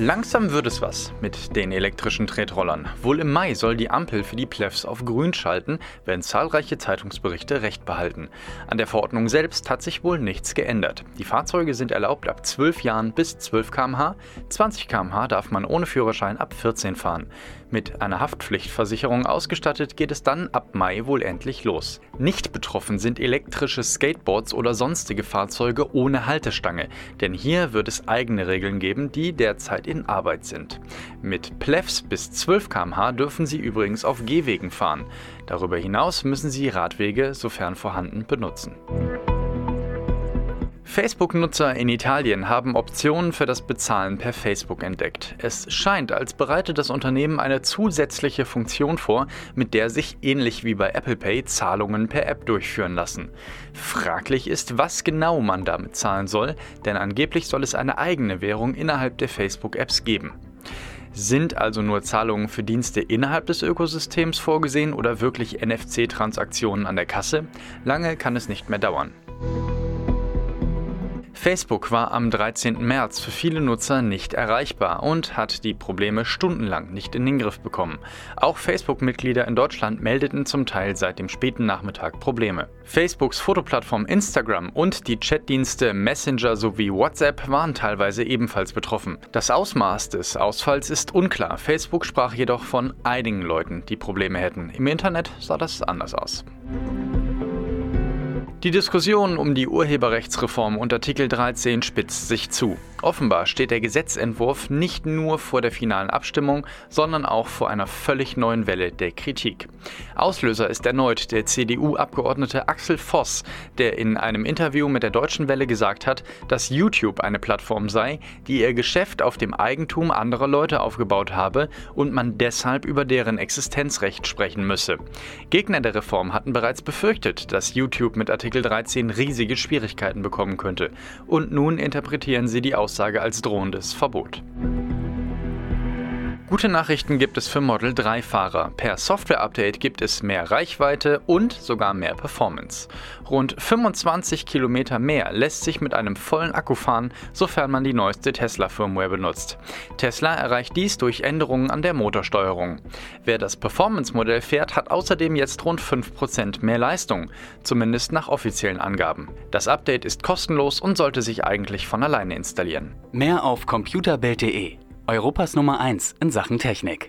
Langsam wird es was mit den elektrischen Tretrollern. Wohl im Mai soll die Ampel für die Plefs auf grün schalten, wenn zahlreiche Zeitungsberichte recht behalten. An der Verordnung selbst hat sich wohl nichts geändert. Die Fahrzeuge sind erlaubt ab 12 Jahren bis 12 km/h. 20 km/h darf man ohne Führerschein ab 14 fahren. Mit einer Haftpflichtversicherung ausgestattet geht es dann ab Mai wohl endlich los. Nicht betroffen sind elektrische Skateboards oder sonstige Fahrzeuge ohne Haltestange, denn hier wird es eigene Regeln geben, die derzeit in Arbeit sind. Mit Plefs bis 12 km/h dürfen sie übrigens auf Gehwegen fahren. Darüber hinaus müssen sie Radwege, sofern vorhanden, benutzen. Facebook-Nutzer in Italien haben Optionen für das Bezahlen per Facebook entdeckt. Es scheint, als bereite das Unternehmen eine zusätzliche Funktion vor, mit der sich ähnlich wie bei Apple Pay Zahlungen per App durchführen lassen. Fraglich ist, was genau man damit zahlen soll, denn angeblich soll es eine eigene Währung innerhalb der Facebook-Apps geben. Sind also nur Zahlungen für Dienste innerhalb des Ökosystems vorgesehen oder wirklich NFC-Transaktionen an der Kasse? Lange kann es nicht mehr dauern. Facebook war am 13. März für viele Nutzer nicht erreichbar und hat die Probleme stundenlang nicht in den Griff bekommen. Auch Facebook-Mitglieder in Deutschland meldeten zum Teil seit dem späten Nachmittag Probleme. Facebooks Fotoplattform Instagram und die Chatdienste Messenger sowie WhatsApp waren teilweise ebenfalls betroffen. Das Ausmaß des Ausfalls ist unklar. Facebook sprach jedoch von einigen Leuten, die Probleme hätten. Im Internet sah das anders aus. Die Diskussion um die Urheberrechtsreform unter Artikel 13 spitzt sich zu. Offenbar steht der Gesetzentwurf nicht nur vor der finalen Abstimmung, sondern auch vor einer völlig neuen Welle der Kritik. Auslöser ist erneut der CDU-Abgeordnete Axel Voss, der in einem Interview mit der Deutschen Welle gesagt hat, dass YouTube eine Plattform sei, die ihr Geschäft auf dem Eigentum anderer Leute aufgebaut habe und man deshalb über deren Existenzrecht sprechen müsse. Gegner der Reform hatten bereits befürchtet, dass YouTube mit Artikel Artikel 13 riesige Schwierigkeiten bekommen könnte. Und nun interpretieren sie die Aussage als drohendes Verbot. Gute Nachrichten gibt es für Model 3-Fahrer. Per Software-Update gibt es mehr Reichweite und sogar mehr Performance. Rund 25 Kilometer mehr lässt sich mit einem vollen Akku fahren, sofern man die neueste Tesla-Firmware benutzt. Tesla erreicht dies durch Änderungen an der Motorsteuerung. Wer das Performance-Modell fährt, hat außerdem jetzt rund 5% mehr Leistung, zumindest nach offiziellen Angaben. Das Update ist kostenlos und sollte sich eigentlich von alleine installieren. Mehr auf computerbelt.de Europas Nummer 1 in Sachen Technik.